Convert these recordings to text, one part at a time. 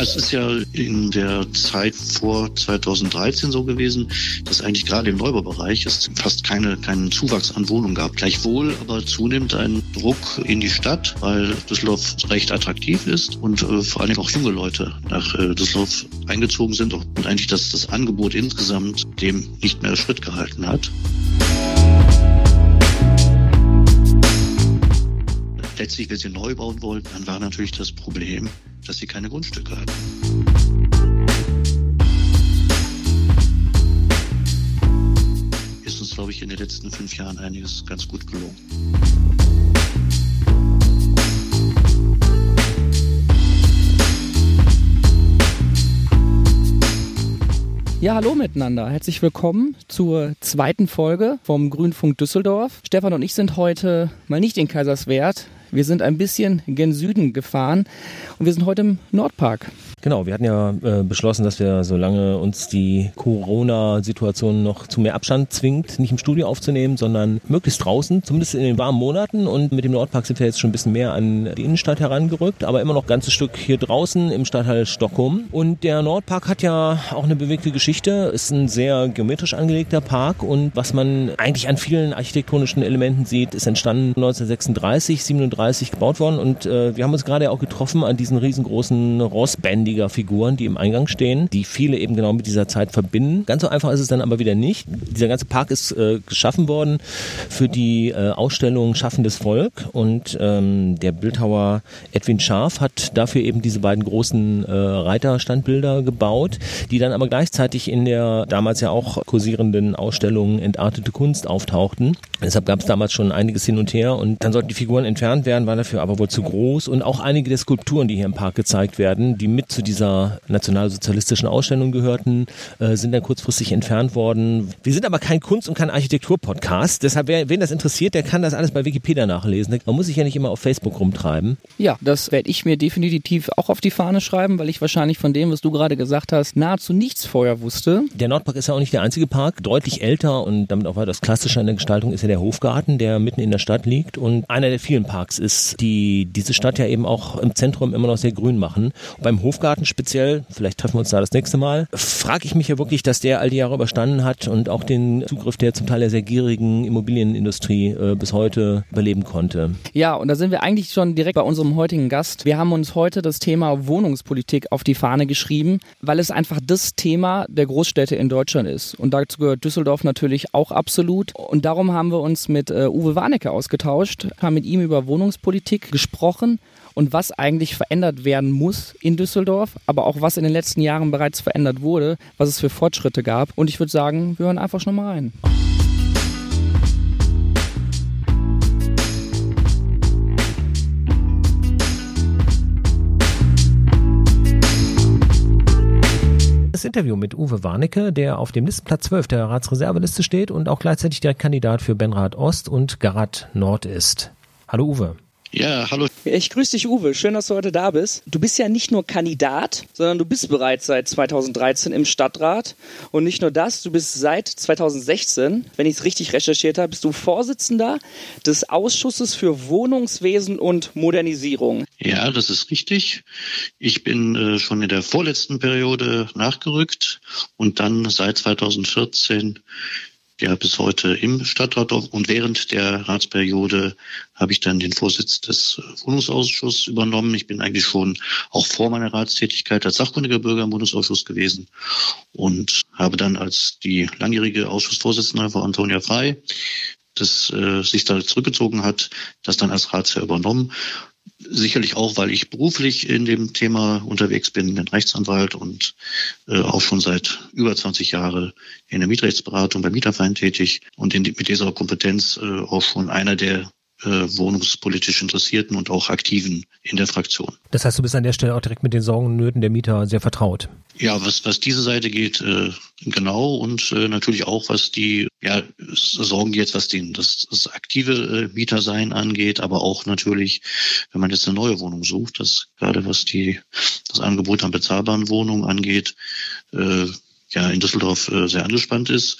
Es ist ja in der Zeit vor 2013 so gewesen, dass eigentlich gerade im Neubaubereich es fast keine, keinen Zuwachs an Wohnungen gab. Gleichwohl aber zunehmend ein Druck in die Stadt, weil Düsseldorf recht attraktiv ist und äh, vor allem auch junge Leute nach äh, Düsseldorf eingezogen sind und eigentlich das, das Angebot insgesamt dem nicht mehr Schritt gehalten hat. Letztlich, wenn sie neu bauen wollten, dann war natürlich das Problem, dass sie keine Grundstücke hatten. Ist uns, glaube ich, in den letzten fünf Jahren einiges ganz gut gelungen. Ja, hallo miteinander. Herzlich willkommen zur zweiten Folge vom Grünfunk Düsseldorf. Stefan und ich sind heute mal nicht in Kaiserswerth. Wir sind ein bisschen gen Süden gefahren und wir sind heute im Nordpark. Genau, wir hatten ja äh, beschlossen, dass wir, solange uns die Corona-Situation noch zu mehr Abstand zwingt, nicht im Studio aufzunehmen, sondern möglichst draußen, zumindest in den warmen Monaten. Und mit dem Nordpark sind wir jetzt schon ein bisschen mehr an die Innenstadt herangerückt, aber immer noch ein ganzes Stück hier draußen im Stadtteil Stockholm. Und der Nordpark hat ja auch eine bewegte Geschichte, ist ein sehr geometrisch angelegter Park und was man eigentlich an vielen architektonischen Elementen sieht, ist entstanden 1936, 37 gebaut worden und äh, wir haben uns gerade auch getroffen an diesen riesengroßen Rossbändigen lebendiger Figuren, die im Eingang stehen, die viele eben genau mit dieser Zeit verbinden. Ganz so einfach ist es dann aber wieder nicht. Dieser ganze Park ist äh, geschaffen worden für die äh, Ausstellung Schaffendes Volk und ähm, der Bildhauer Edwin Scharf hat dafür eben diese beiden großen äh, Reiterstandbilder gebaut, die dann aber gleichzeitig in der damals ja auch kursierenden Ausstellung Entartete Kunst auftauchten. Deshalb gab es damals schon einiges hin und her und dann sollten die Figuren entfernt werden, waren dafür aber wohl zu groß und auch einige der Skulpturen, die hier im Park gezeigt werden, die mit zu dieser nationalsozialistischen Ausstellung gehörten, äh, sind dann kurzfristig entfernt worden. Wir sind aber kein Kunst- und kein Architektur-Podcast. Deshalb, wer, wen das interessiert, der kann das alles bei Wikipedia nachlesen. Man muss sich ja nicht immer auf Facebook rumtreiben. Ja, das werde ich mir definitiv auch auf die Fahne schreiben, weil ich wahrscheinlich von dem, was du gerade gesagt hast, nahezu nichts vorher wusste. Der Nordpark ist ja auch nicht der einzige Park. Deutlich älter und damit auch weitaus klassischer in der Gestaltung ist ja der Hofgarten, der mitten in der Stadt liegt und einer der vielen Parks ist, die diese Stadt ja eben auch im Zentrum immer noch sehr grün machen. Und beim Hofgarten Hofgarten speziell, vielleicht treffen wir uns da das nächste Mal, frage ich mich ja wirklich, dass der all die Jahre überstanden hat und auch den Zugriff der zum Teil sehr gierigen Immobilienindustrie äh, bis heute überleben konnte. Ja, und da sind wir eigentlich schon direkt bei unserem heutigen Gast. Wir haben uns heute das Thema Wohnungspolitik auf die Fahne geschrieben, weil es einfach das Thema der Großstädte in Deutschland ist. Und dazu gehört Düsseldorf natürlich auch absolut. Und darum haben wir uns mit äh, Uwe Warnecke ausgetauscht, haben mit ihm über Wohnungspolitik gesprochen und was eigentlich verändert werden muss in Düsseldorf, aber auch was in den letzten Jahren bereits verändert wurde, was es für Fortschritte gab. Und ich würde sagen, wir hören einfach schon mal rein. Das Interview mit Uwe Warnecke, der auf dem Listenplatz 12 der Ratsreserveliste steht und auch gleichzeitig der Kandidat für Benrad Ost und Garat Nord ist. Hallo Uwe. Ja, hallo. Ich grüße dich, Uwe. Schön, dass du heute da bist. Du bist ja nicht nur Kandidat, sondern du bist bereits seit 2013 im Stadtrat. Und nicht nur das, du bist seit 2016, wenn ich es richtig recherchiert habe, bist du Vorsitzender des Ausschusses für Wohnungswesen und Modernisierung. Ja, das ist richtig. Ich bin äh, schon in der vorletzten Periode nachgerückt und dann seit 2014 ja bis heute im Stadtrat und während der Ratsperiode habe ich dann den Vorsitz des Wohnungsausschusses übernommen. Ich bin eigentlich schon auch vor meiner Ratstätigkeit als sachkundiger Bürger im Wohnungsausschuss gewesen und habe dann als die langjährige Ausschussvorsitzende Frau Antonia Frei das äh, sich da zurückgezogen hat, das dann als Ratsherr übernommen. Sicherlich auch, weil ich beruflich in dem Thema unterwegs bin, bin Rechtsanwalt und äh, auch schon seit über 20 Jahren in der Mietrechtsberatung bei Mieterverein tätig und in, mit dieser Kompetenz äh, auch schon einer der wohnungspolitisch Interessierten und auch Aktiven in der Fraktion. Das heißt, du bist an der Stelle auch direkt mit den Sorgen und Nöten der Mieter sehr vertraut. Ja, was, was diese Seite geht, äh, genau und äh, natürlich auch, was die ja, Sorgen jetzt, was den, das, das aktive äh, Mietersein angeht, aber auch natürlich, wenn man jetzt eine neue Wohnung sucht, das gerade was die das Angebot an bezahlbaren Wohnungen angeht, äh, ja in Düsseldorf äh, sehr angespannt ist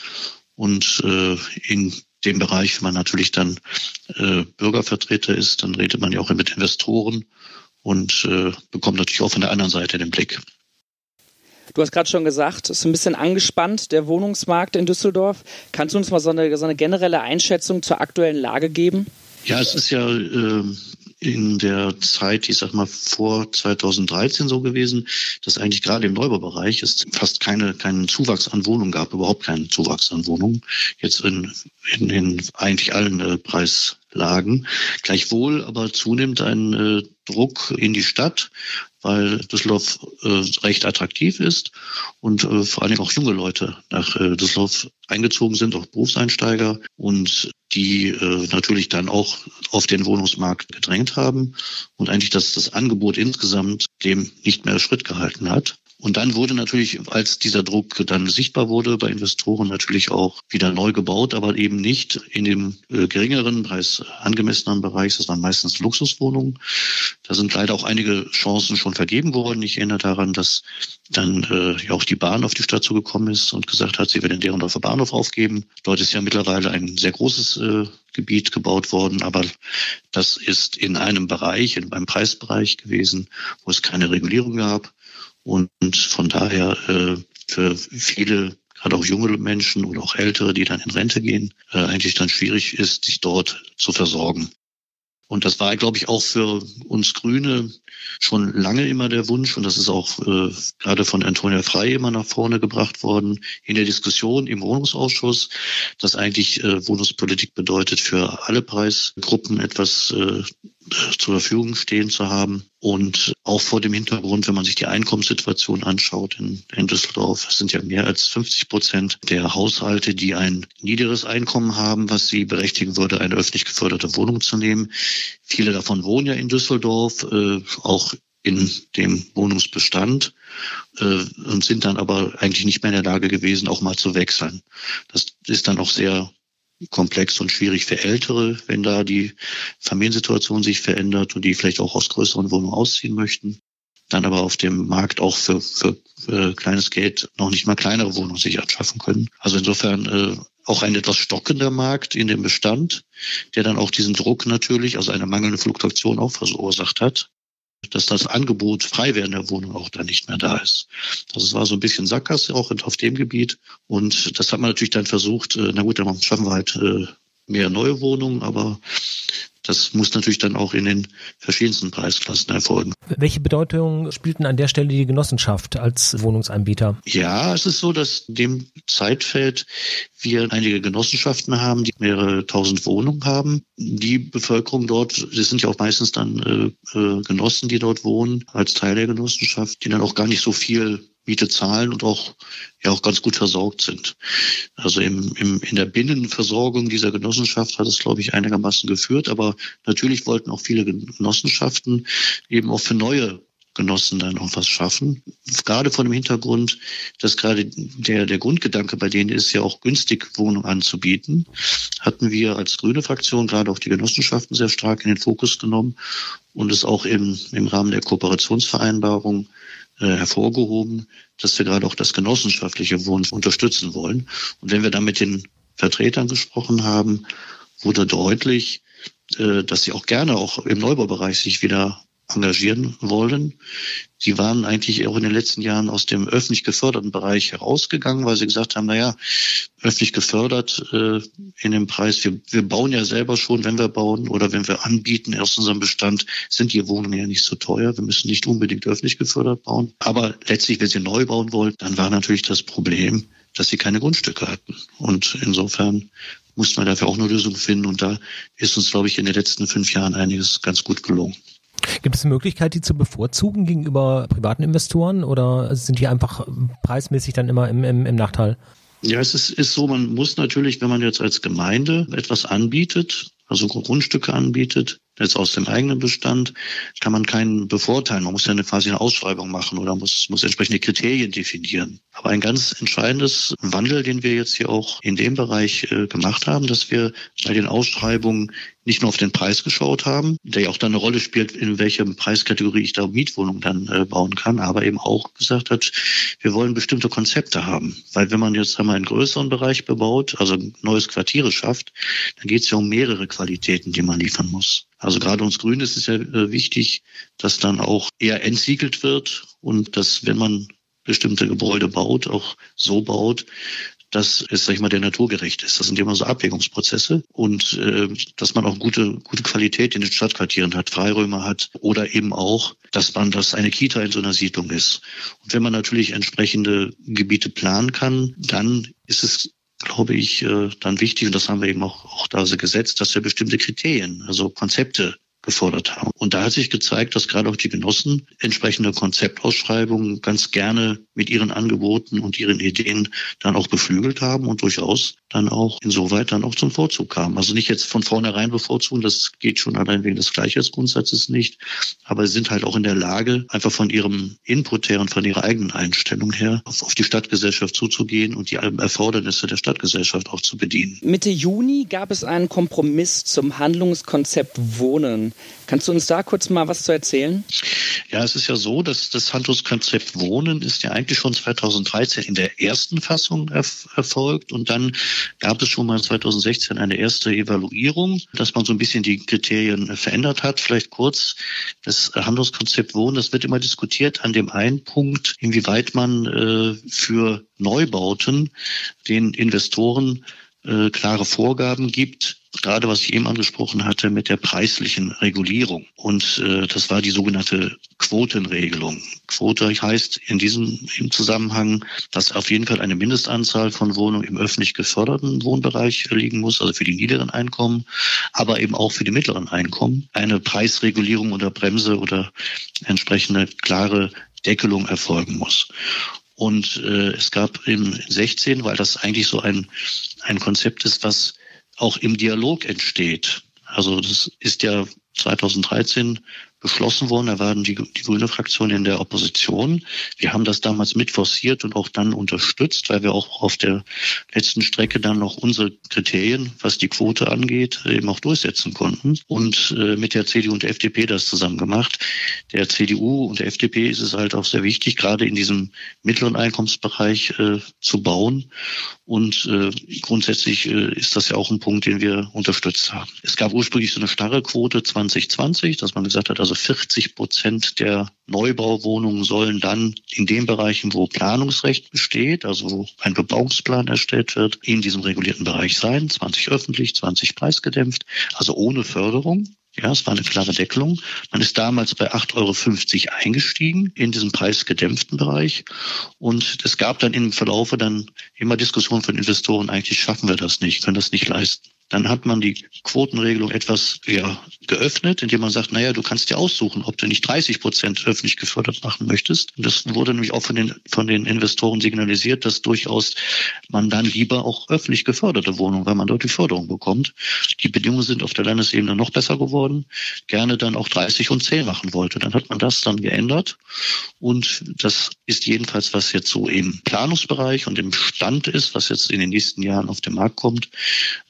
und äh, in dem Bereich, wenn man natürlich dann äh, Bürgervertreter ist, dann redet man ja auch mit Investoren und äh, bekommt natürlich auch von der anderen Seite den Blick. Du hast gerade schon gesagt, es ist ein bisschen angespannt, der Wohnungsmarkt in Düsseldorf. Kannst du uns mal so eine, so eine generelle Einschätzung zur aktuellen Lage geben? Ja, es ist ja äh, in der Zeit, ich sag mal vor 2013 so gewesen, dass eigentlich gerade im Neubaubereich es fast keine, keinen Zuwachs an Wohnungen gab, überhaupt keinen Zuwachs an Wohnungen. Jetzt in, in, in eigentlich allen äh, Preislagen. Gleichwohl aber zunehmend ein äh, Druck in die Stadt, weil Düsseldorf äh, recht attraktiv ist und äh, vor allen Dingen auch junge Leute nach äh, Düsseldorf eingezogen sind, auch Berufseinsteiger und die äh, natürlich dann auch auf den Wohnungsmarkt gedrängt haben und eigentlich dass das Angebot insgesamt dem nicht mehr Schritt gehalten hat. Und dann wurde natürlich, als dieser Druck dann sichtbar wurde bei Investoren, natürlich auch wieder neu gebaut, aber eben nicht in dem äh, geringeren, Preis angemessenen Bereich. Das waren meistens Luxuswohnungen. Da sind leider auch einige Chancen schon vergeben worden. Ich erinnere daran, dass dann äh, ja auch die Bahn auf die Stadt zugekommen ist und gesagt hat, sie will den Derendorfer Bahnhof aufgeben. Dort ist ja mittlerweile ein sehr großes äh, Gebiet gebaut worden, aber das ist in einem Bereich, in einem Preisbereich gewesen, wo es keine Regulierung gab. Und von daher äh, für viele, gerade auch junge Menschen oder auch ältere, die dann in Rente gehen, äh, eigentlich dann schwierig ist, sich dort zu versorgen. Und das war, glaube ich, auch für uns Grüne schon lange immer der Wunsch. Und das ist auch äh, gerade von Antonia Frey immer nach vorne gebracht worden in der Diskussion im Wohnungsausschuss, dass eigentlich äh, Wohnungspolitik bedeutet, für alle Preisgruppen etwas äh, zur Verfügung stehen zu haben. Und auch vor dem Hintergrund, wenn man sich die Einkommenssituation anschaut in, in Düsseldorf, es sind ja mehr als 50 Prozent der Haushalte, die ein niederes Einkommen haben, was sie berechtigen würde, eine öffentlich geförderte Wohnung zu nehmen. Viele davon wohnen ja in Düsseldorf, äh, auch in dem Wohnungsbestand äh, und sind dann aber eigentlich nicht mehr in der Lage gewesen, auch mal zu wechseln. Das ist dann auch sehr komplex und schwierig für Ältere, wenn da die Familiensituation sich verändert und die vielleicht auch aus größeren Wohnungen ausziehen möchten. Dann aber auf dem Markt auch für, für, für kleines Geld noch nicht mal kleinere Wohnungen sich anschaffen können. Also insofern äh, auch ein etwas stockender Markt in dem Bestand, der dann auch diesen Druck natürlich, also eine mangelnde Fluktuation auch verursacht hat dass das Angebot frei werden der Wohnung auch dann nicht mehr da ist. Das war so ein bisschen Sackgasse auch auf dem Gebiet. Und das hat man natürlich dann versucht, äh, na gut, dann schaffen wir halt mehr neue Wohnungen, aber das muss natürlich dann auch in den verschiedensten Preisklassen erfolgen. Welche Bedeutung spielten an der Stelle die Genossenschaft als Wohnungsanbieter? Ja, es ist so, dass in dem Zeitfeld wir einige Genossenschaften haben, die mehrere tausend Wohnungen haben. Die Bevölkerung dort, das sind ja auch meistens dann äh, äh Genossen, die dort wohnen, als Teil der Genossenschaft, die dann auch gar nicht so viel Miete zahlen und auch ja auch ganz gut versorgt sind. Also im, im, in der Binnenversorgung dieser Genossenschaft hat es, glaube ich, einigermaßen geführt. Aber natürlich wollten auch viele Genossenschaften eben auch für neue Genossen dann auch was schaffen. Gerade vor dem Hintergrund, dass gerade der, der Grundgedanke bei denen ist, ja auch günstig Wohnungen anzubieten, hatten wir als grüne Fraktion gerade auch die Genossenschaften sehr stark in den Fokus genommen und es auch im, im Rahmen der Kooperationsvereinbarung hervorgehoben, dass wir gerade auch das genossenschaftliche Wohnen unterstützen wollen. Und wenn wir da mit den Vertretern gesprochen haben, wurde deutlich, äh, dass sie auch gerne auch im Neubaubereich sich wieder engagieren wollen. Sie waren eigentlich auch in den letzten Jahren aus dem öffentlich geförderten Bereich herausgegangen, weil sie gesagt haben, na ja, öffentlich gefördert äh, in dem Preis, wir, wir bauen ja selber schon, wenn wir bauen oder wenn wir anbieten aus unserem Bestand, sind die Wohnungen ja nicht so teuer. Wir müssen nicht unbedingt öffentlich gefördert bauen. Aber letztlich, wenn sie neu bauen wollten, dann war natürlich das Problem, dass sie keine Grundstücke hatten. Und insofern musste man dafür auch eine Lösung finden. Und da ist uns, glaube ich, in den letzten fünf Jahren einiges ganz gut gelungen. Gibt es eine Möglichkeit, die zu bevorzugen gegenüber privaten Investoren oder sind die einfach preismäßig dann immer im, im, im Nachteil? Ja, es ist, ist so, man muss natürlich, wenn man jetzt als Gemeinde etwas anbietet, also Grundstücke anbietet, jetzt aus dem eigenen Bestand, kann man keinen bevorteilen. Man muss ja eine, quasi eine Ausschreibung machen oder muss, muss entsprechende Kriterien definieren. Aber ein ganz entscheidendes Wandel, den wir jetzt hier auch in dem Bereich äh, gemacht haben, dass wir bei den Ausschreibungen nicht nur auf den Preis geschaut haben, der ja auch dann eine Rolle spielt, in welcher Preiskategorie ich da Mietwohnungen dann äh, bauen kann, aber eben auch gesagt hat, wir wollen bestimmte Konzepte haben. Weil wenn man jetzt einmal einen größeren Bereich bebaut, also neues Quartiere schafft, dann geht es ja um mehrere Qualitäten, die man liefern muss. Also gerade uns Grünen ist es ja äh, wichtig, dass dann auch eher entsiegelt wird und dass, wenn man bestimmte Gebäude baut, auch so baut, dass es, sag ich mal, der Natur gerecht ist. Das sind immer so Abwägungsprozesse und äh, dass man auch gute, gute Qualität in den Stadtquartieren hat, Freiräume hat oder eben auch, dass man, dass eine Kita in so einer Siedlung ist. Und wenn man natürlich entsprechende Gebiete planen kann, dann ist es glaube ich, äh, dann wichtig, und das haben wir eben auch, auch da so gesetzt, dass wir bestimmte Kriterien, also Konzepte gefordert haben. Und da hat sich gezeigt, dass gerade auch die Genossen entsprechende Konzeptausschreibungen ganz gerne mit ihren Angeboten und ihren Ideen dann auch beflügelt haben und durchaus dann auch insoweit dann auch zum Vorzug kamen. Also nicht jetzt von vornherein bevorzugen, das geht schon allein wegen des Gleichheitsgrundsatzes nicht, aber sie sind halt auch in der Lage, einfach von ihrem Input her und von ihrer eigenen Einstellung her auf, auf die Stadtgesellschaft zuzugehen und die Erfordernisse der Stadtgesellschaft auch zu bedienen. Mitte Juni gab es einen Kompromiss zum Handlungskonzept Wohnen. Kannst du uns da kurz mal was zu erzählen? Ja, es ist ja so, dass das Handlungskonzept Wohnen ist ja eigentlich schon 2013 in der ersten Fassung erfolgt und dann gab es schon mal 2016 eine erste Evaluierung, dass man so ein bisschen die Kriterien verändert hat. Vielleicht kurz, das Handlungskonzept Wohnen, das wird immer diskutiert an dem einen Punkt, inwieweit man äh, für Neubauten den Investoren äh, klare Vorgaben gibt, gerade was ich eben angesprochen hatte mit der preislichen Regulierung. Und äh, das war die sogenannte Quotenregelung. Quote heißt in diesem im Zusammenhang, dass auf jeden Fall eine Mindestanzahl von Wohnungen im öffentlich geförderten Wohnbereich liegen muss, also für die niederen Einkommen, aber eben auch für die mittleren Einkommen. Eine Preisregulierung oder Bremse oder entsprechende klare Deckelung erfolgen muss. Und äh, es gab im 16, weil das eigentlich so ein, ein Konzept ist, was auch im Dialog entsteht. Also das ist ja 2013 beschlossen worden. Da waren die, die grüne Fraktion in der Opposition. Wir haben das damals mitforciert und auch dann unterstützt, weil wir auch auf der letzten Strecke dann noch unsere Kriterien, was die Quote angeht, eben auch durchsetzen konnten. Und äh, mit der CDU und der FDP das zusammen gemacht. Der CDU und der FDP ist es halt auch sehr wichtig, gerade in diesem mittleren Einkommensbereich äh, zu bauen. Und äh, grundsätzlich äh, ist das ja auch ein Punkt, den wir unterstützt haben. Es gab ursprünglich so eine starre Quote 2020, dass man gesagt hat, also 40 Prozent der Neubauwohnungen sollen dann in den Bereichen, wo Planungsrecht besteht, also wo ein Bebauungsplan erstellt wird, in diesem regulierten Bereich sein. 20 öffentlich, 20 preisgedämpft, also ohne Förderung. Ja, es war eine klare Deckelung. Man ist damals bei 8,50 Euro eingestiegen in diesem preisgedämpften Bereich. Und es gab dann im Verlaufe dann immer Diskussionen von Investoren, eigentlich schaffen wir das nicht, können das nicht leisten. Dann hat man die Quotenregelung etwas ja, geöffnet, indem man sagt, naja, du kannst dir aussuchen, ob du nicht 30 Prozent öffentlich gefördert machen möchtest. Und das wurde nämlich auch von den, von den Investoren signalisiert, dass durchaus man dann lieber auch öffentlich geförderte Wohnungen, weil man dort die Förderung bekommt. Die Bedingungen sind auf der Landesebene noch besser geworden, gerne dann auch 30 und 10 machen wollte. Dann hat man das dann geändert. Und das ist jedenfalls, was jetzt so im Planungsbereich und im Stand ist, was jetzt in den nächsten Jahren auf den Markt kommt,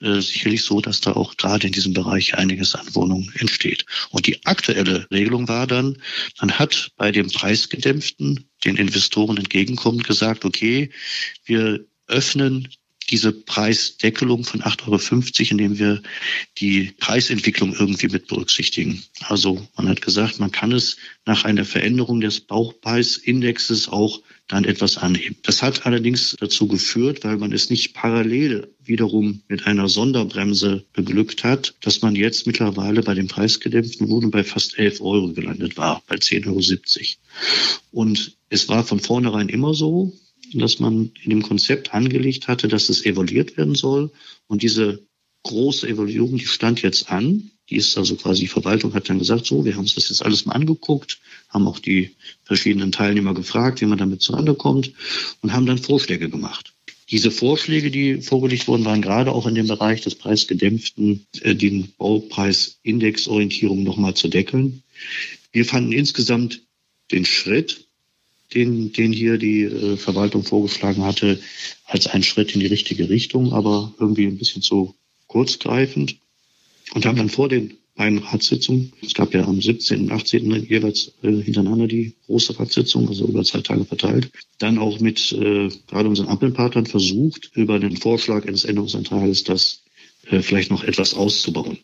äh, sicherlich sicherlich so, dass da auch gerade in diesem Bereich einiges an Wohnungen entsteht. Und die aktuelle Regelung war dann, man hat bei dem Preisgedämpften den Investoren entgegenkommend gesagt, okay, wir öffnen diese Preisdeckelung von 8,50 Euro, indem wir die Preisentwicklung irgendwie mit berücksichtigen. Also man hat gesagt, man kann es nach einer Veränderung des Baupreisindexes auch dann etwas anheben. Das hat allerdings dazu geführt, weil man es nicht parallel wiederum mit einer Sonderbremse beglückt hat, dass man jetzt mittlerweile bei dem preisgedämpften Wohnen bei fast 11 Euro gelandet war, bei 10,70 Euro. Und es war von vornherein immer so, dass man in dem Konzept angelegt hatte, dass es evaluiert werden soll. Und diese große Evaluierung, die stand jetzt an. Die ist also quasi, die Verwaltung hat dann gesagt, so, wir haben uns das jetzt alles mal angeguckt, haben auch die verschiedenen Teilnehmer gefragt, wie man damit zueinander kommt und haben dann Vorschläge gemacht. Diese Vorschläge, die vorgelegt wurden, waren gerade auch in dem Bereich des preisgedämpften, äh, den Baupreisindexorientierung nochmal zu deckeln. Wir fanden insgesamt den Schritt den, den hier die äh, Verwaltung vorgeschlagen hatte, als einen Schritt in die richtige Richtung, aber irgendwie ein bisschen zu kurzgreifend. Und haben dann vor den beiden Ratssitzungen, es gab ja am 17. und 18. jeweils äh, hintereinander die große Ratssitzung, also über zwei Tage verteilt, dann auch mit äh, gerade unseren Ampelpartnern versucht, über den Vorschlag eines Änderungsantrages das äh, vielleicht noch etwas auszubauen.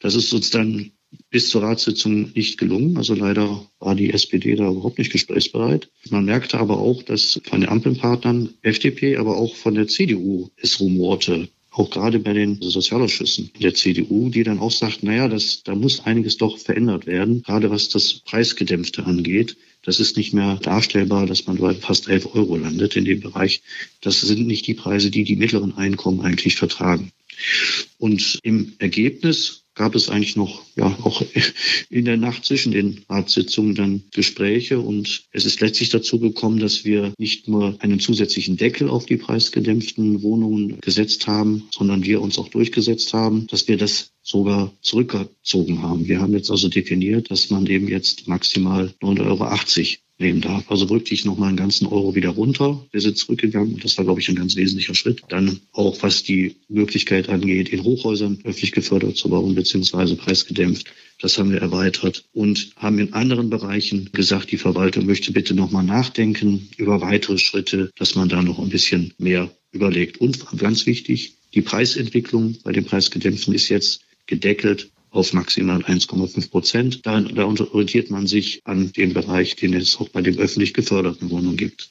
Das ist uns dann bis zur Ratssitzung nicht gelungen. Also leider war die SPD da überhaupt nicht gesprächsbereit. Man merkte aber auch, dass von den Ampelpartnern FDP, aber auch von der CDU es rumorte. Auch gerade bei den Sozialausschüssen der CDU, die dann auch sagt, naja, das, da muss einiges doch verändert werden, gerade was das Preisgedämpfte angeht. Das ist nicht mehr darstellbar, dass man bei fast 11 Euro landet in dem Bereich. Das sind nicht die Preise, die die mittleren Einkommen eigentlich vertragen. Und im Ergebnis gab es eigentlich noch, ja, auch in der Nacht zwischen den Ratssitzungen dann Gespräche und es ist letztlich dazu gekommen, dass wir nicht nur einen zusätzlichen Deckel auf die preisgedämpften Wohnungen gesetzt haben, sondern wir uns auch durchgesetzt haben, dass wir das sogar zurückgezogen haben. Wir haben jetzt also definiert, dass man eben jetzt maximal 9,80 Euro nehmen darf. Also wirklich nochmal einen ganzen Euro wieder runter. Wir sind zurückgegangen. Das war, glaube ich, ein ganz wesentlicher Schritt. Dann auch, was die Möglichkeit angeht, in Hochhäusern öffentlich gefördert zu bauen, beziehungsweise preisgedämpft. Das haben wir erweitert und haben in anderen Bereichen gesagt, die Verwaltung möchte bitte nochmal nachdenken über weitere Schritte, dass man da noch ein bisschen mehr überlegt. Und ganz wichtig, die Preisentwicklung bei den Preisgedämpften ist jetzt gedeckelt auf maximal 1,5 Prozent. Da, da orientiert man sich an dem Bereich, den es auch bei den öffentlich geförderten Wohnungen gibt.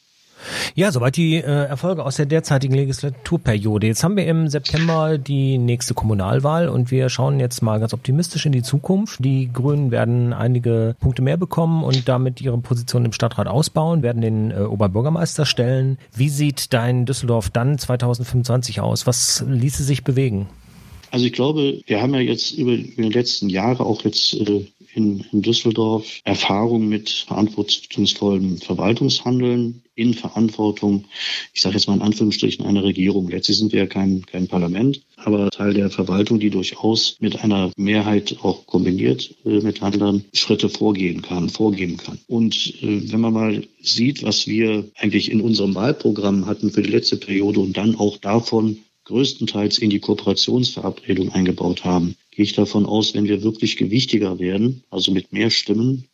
Ja, soweit die äh, Erfolge aus der derzeitigen Legislaturperiode. Jetzt haben wir im September die nächste Kommunalwahl und wir schauen jetzt mal ganz optimistisch in die Zukunft. Die Grünen werden einige Punkte mehr bekommen und damit ihre Position im Stadtrat ausbauen, werden den äh, Oberbürgermeister stellen. Wie sieht dein Düsseldorf dann 2025 aus? Was ließe sich bewegen? Also ich glaube, wir haben ja jetzt über, die letzten Jahre auch jetzt äh, in, in Düsseldorf Erfahrung mit verantwortungsvollem Verwaltungshandeln in Verantwortung, ich sage jetzt mal in Anführungsstrichen, einer Regierung. Letztlich sind wir ja kein, kein Parlament, aber Teil der Verwaltung, die durchaus mit einer Mehrheit auch kombiniert äh, mit anderen Schritte vorgehen kann, vorgeben kann. Und äh, wenn man mal sieht, was wir eigentlich in unserem Wahlprogramm hatten für die letzte Periode und dann auch davon größtenteils in die Kooperationsverabredung eingebaut haben, gehe ich davon aus, wenn wir wirklich gewichtiger werden, also mit mehr Stimmen,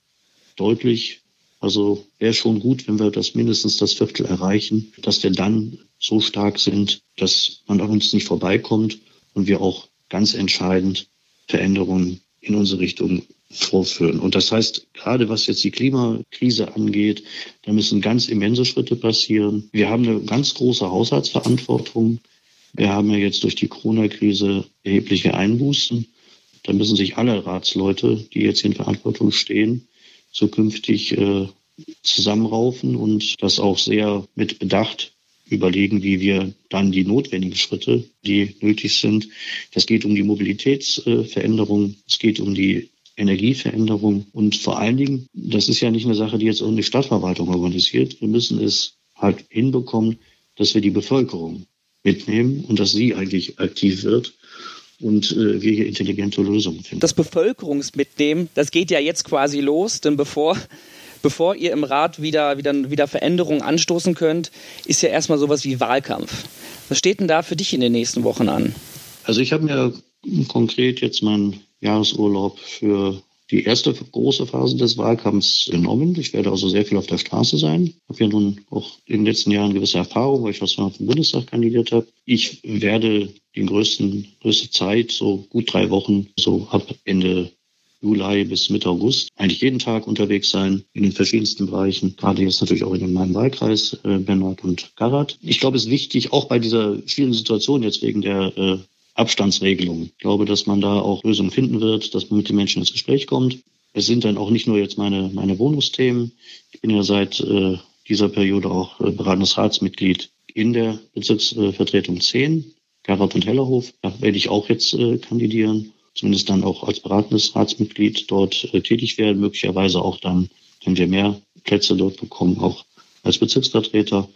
deutlich, also wäre schon gut, wenn wir das mindestens das Viertel erreichen, dass wir dann so stark sind, dass man an uns nicht vorbeikommt und wir auch ganz entscheidend Veränderungen in unsere Richtung vorführen. Und das heißt, gerade was jetzt die Klimakrise angeht, da müssen ganz immense Schritte passieren. Wir haben eine ganz große Haushaltsverantwortung. Wir haben ja jetzt durch die Corona-Krise erhebliche Einbußen. Da müssen sich alle Ratsleute, die jetzt in Verantwortung stehen, zukünftig äh, zusammenraufen und das auch sehr mit Bedacht überlegen, wie wir dann die notwendigen Schritte, die nötig sind. Das geht um die Mobilitätsveränderung, es geht um die Energieveränderung und vor allen Dingen, das ist ja nicht eine Sache, die jetzt die Stadtverwaltung organisiert. Wir müssen es halt hinbekommen, dass wir die Bevölkerung mitnehmen und dass sie eigentlich aktiv wird und äh, wir hier intelligente Lösungen finden. Das Bevölkerungsmitnehmen, das geht ja jetzt quasi los, denn bevor bevor ihr im Rat wieder, wieder, wieder Veränderungen anstoßen könnt, ist ja erstmal sowas wie Wahlkampf. Was steht denn da für dich in den nächsten Wochen an? Also ich habe mir konkret jetzt meinen Jahresurlaub für die erste große Phase des Wahlkampfs genommen. Ich werde also sehr viel auf der Straße sein. Ich habe ja nun auch in den letzten Jahren gewisse Erfahrung, weil ich aus dem Bundestag kandidiert habe. Ich werde die größten, größte Zeit, so gut drei Wochen, so ab Ende Juli bis Mitte August eigentlich jeden Tag unterwegs sein in den verschiedensten Bereichen. Gerade jetzt natürlich auch in meinem Wahlkreis, äh, Bernhard und Garat. Ich glaube, es ist wichtig, auch bei dieser schwierigen Situation jetzt wegen der äh, Abstandsregelungen. Ich glaube, dass man da auch Lösungen finden wird, dass man mit den Menschen ins Gespräch kommt. Es sind dann auch nicht nur jetzt meine, meine Wohnungsthemen. Ich bin ja seit äh, dieser Periode auch äh, beratendes Ratsmitglied in der Bezirksvertretung 10, Garat und Hellerhof. Da werde ich auch jetzt äh, kandidieren, zumindest dann auch als beratendes Ratsmitglied dort äh, tätig werden, möglicherweise auch dann, wenn wir mehr Plätze dort bekommen, auch als Bezirksvertreter.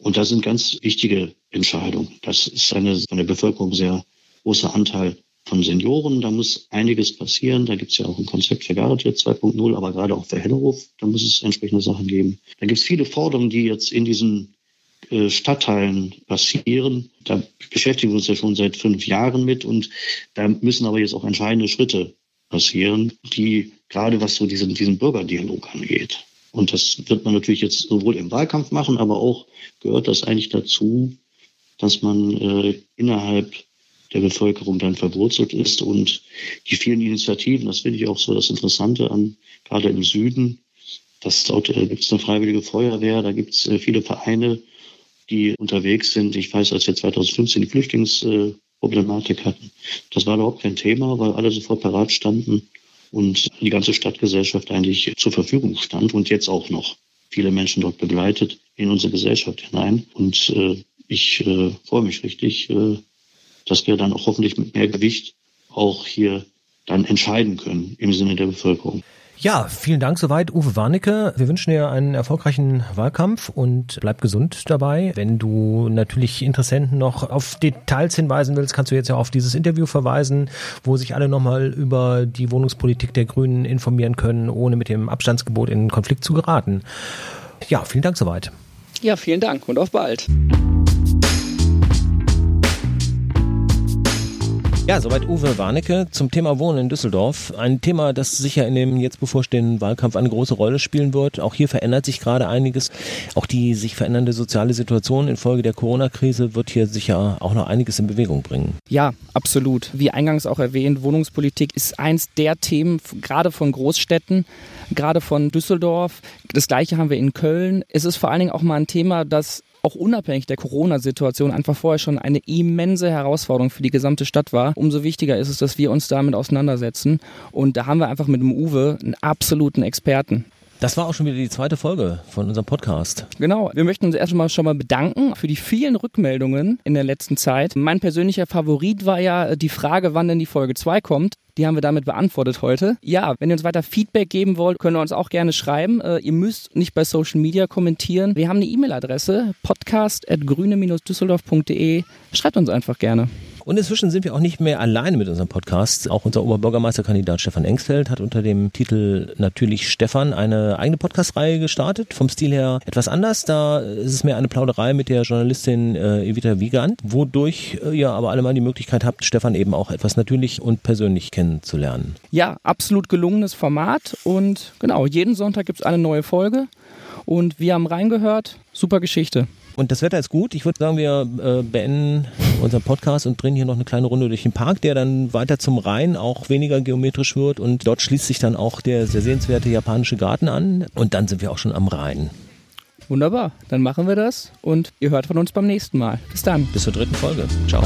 Und das sind ganz wichtige Entscheidungen. Das ist eine, eine Bevölkerung sehr großer Anteil von Senioren. Da muss einiges passieren. Da gibt es ja auch ein Konzept für Garantiert 2.0, aber gerade auch für Hellerhof, da muss es entsprechende Sachen geben. Da gibt es viele Forderungen, die jetzt in diesen äh, Stadtteilen passieren. Da beschäftigen wir uns ja schon seit fünf Jahren mit und da müssen aber jetzt auch entscheidende Schritte passieren, die gerade was so diesen, diesen Bürgerdialog angeht. Und das wird man natürlich jetzt sowohl im Wahlkampf machen, aber auch gehört das eigentlich dazu, dass man äh, innerhalb der Bevölkerung dann verwurzelt ist und die vielen Initiativen, das finde ich auch so das Interessante an, gerade im Süden, dass dort äh, gibt es eine freiwillige Feuerwehr, da gibt es äh, viele Vereine, die unterwegs sind. Ich weiß, als wir 2015 die Flüchtlingsproblematik hatten, das war überhaupt kein Thema, weil alle sofort parat standen und die ganze Stadtgesellschaft eigentlich zur Verfügung stand und jetzt auch noch viele Menschen dort begleitet in unsere Gesellschaft hinein. Und äh, ich äh, freue mich richtig, äh, dass wir dann auch hoffentlich mit mehr Gewicht auch hier dann entscheiden können im Sinne der Bevölkerung. Ja, vielen Dank soweit, Uwe Warnecke. Wir wünschen dir einen erfolgreichen Wahlkampf und bleib gesund dabei. Wenn du natürlich Interessenten noch auf Details hinweisen willst, kannst du jetzt ja auf dieses Interview verweisen, wo sich alle nochmal über die Wohnungspolitik der Grünen informieren können, ohne mit dem Abstandsgebot in Konflikt zu geraten. Ja, vielen Dank soweit. Ja, vielen Dank und auf bald. Ja, soweit Uwe Warnecke zum Thema Wohnen in Düsseldorf. Ein Thema, das sicher in dem jetzt bevorstehenden Wahlkampf eine große Rolle spielen wird. Auch hier verändert sich gerade einiges. Auch die sich verändernde soziale Situation infolge der Corona-Krise wird hier sicher auch noch einiges in Bewegung bringen. Ja, absolut. Wie eingangs auch erwähnt, Wohnungspolitik ist eins der Themen, gerade von Großstädten, gerade von Düsseldorf. Das gleiche haben wir in Köln. Es ist vor allen Dingen auch mal ein Thema, das auch unabhängig der Corona-Situation einfach vorher schon eine immense Herausforderung für die gesamte Stadt war. Umso wichtiger ist es, dass wir uns damit auseinandersetzen. Und da haben wir einfach mit dem Uwe einen absoluten Experten. Das war auch schon wieder die zweite Folge von unserem Podcast. Genau. Wir möchten uns erstmal schon mal bedanken für die vielen Rückmeldungen in der letzten Zeit. Mein persönlicher Favorit war ja die Frage, wann denn die Folge 2 kommt. Die haben wir damit beantwortet heute. Ja, wenn ihr uns weiter Feedback geben wollt, könnt ihr uns auch gerne schreiben. Äh, ihr müsst nicht bei Social Media kommentieren. Wir haben eine E-Mail-Adresse podcast.grüne-düsseldorf.de. Schreibt uns einfach gerne. Und inzwischen sind wir auch nicht mehr alleine mit unserem Podcast. Auch unser Oberbürgermeisterkandidat Stefan Engsfeld hat unter dem Titel Natürlich Stefan eine eigene Podcast-Reihe gestartet. Vom Stil her etwas anders. Da ist es mehr eine Plauderei mit der Journalistin äh, Evita Wiegand, wodurch äh, ihr aber alle mal die Möglichkeit habt, Stefan eben auch etwas natürlich und persönlich kennenzulernen. Ja, absolut gelungenes Format und genau, jeden Sonntag gibt es eine neue Folge und wir haben reingehört. Super Geschichte. Und das Wetter ist gut. Ich würde sagen, wir äh, beenden unseren Podcast und drehen hier noch eine kleine Runde durch den Park, der dann weiter zum Rhein auch weniger geometrisch wird. Und dort schließt sich dann auch der sehr sehenswerte japanische Garten an. Und dann sind wir auch schon am Rhein. Wunderbar, dann machen wir das und ihr hört von uns beim nächsten Mal. Bis dann. Bis zur dritten Folge. Ciao.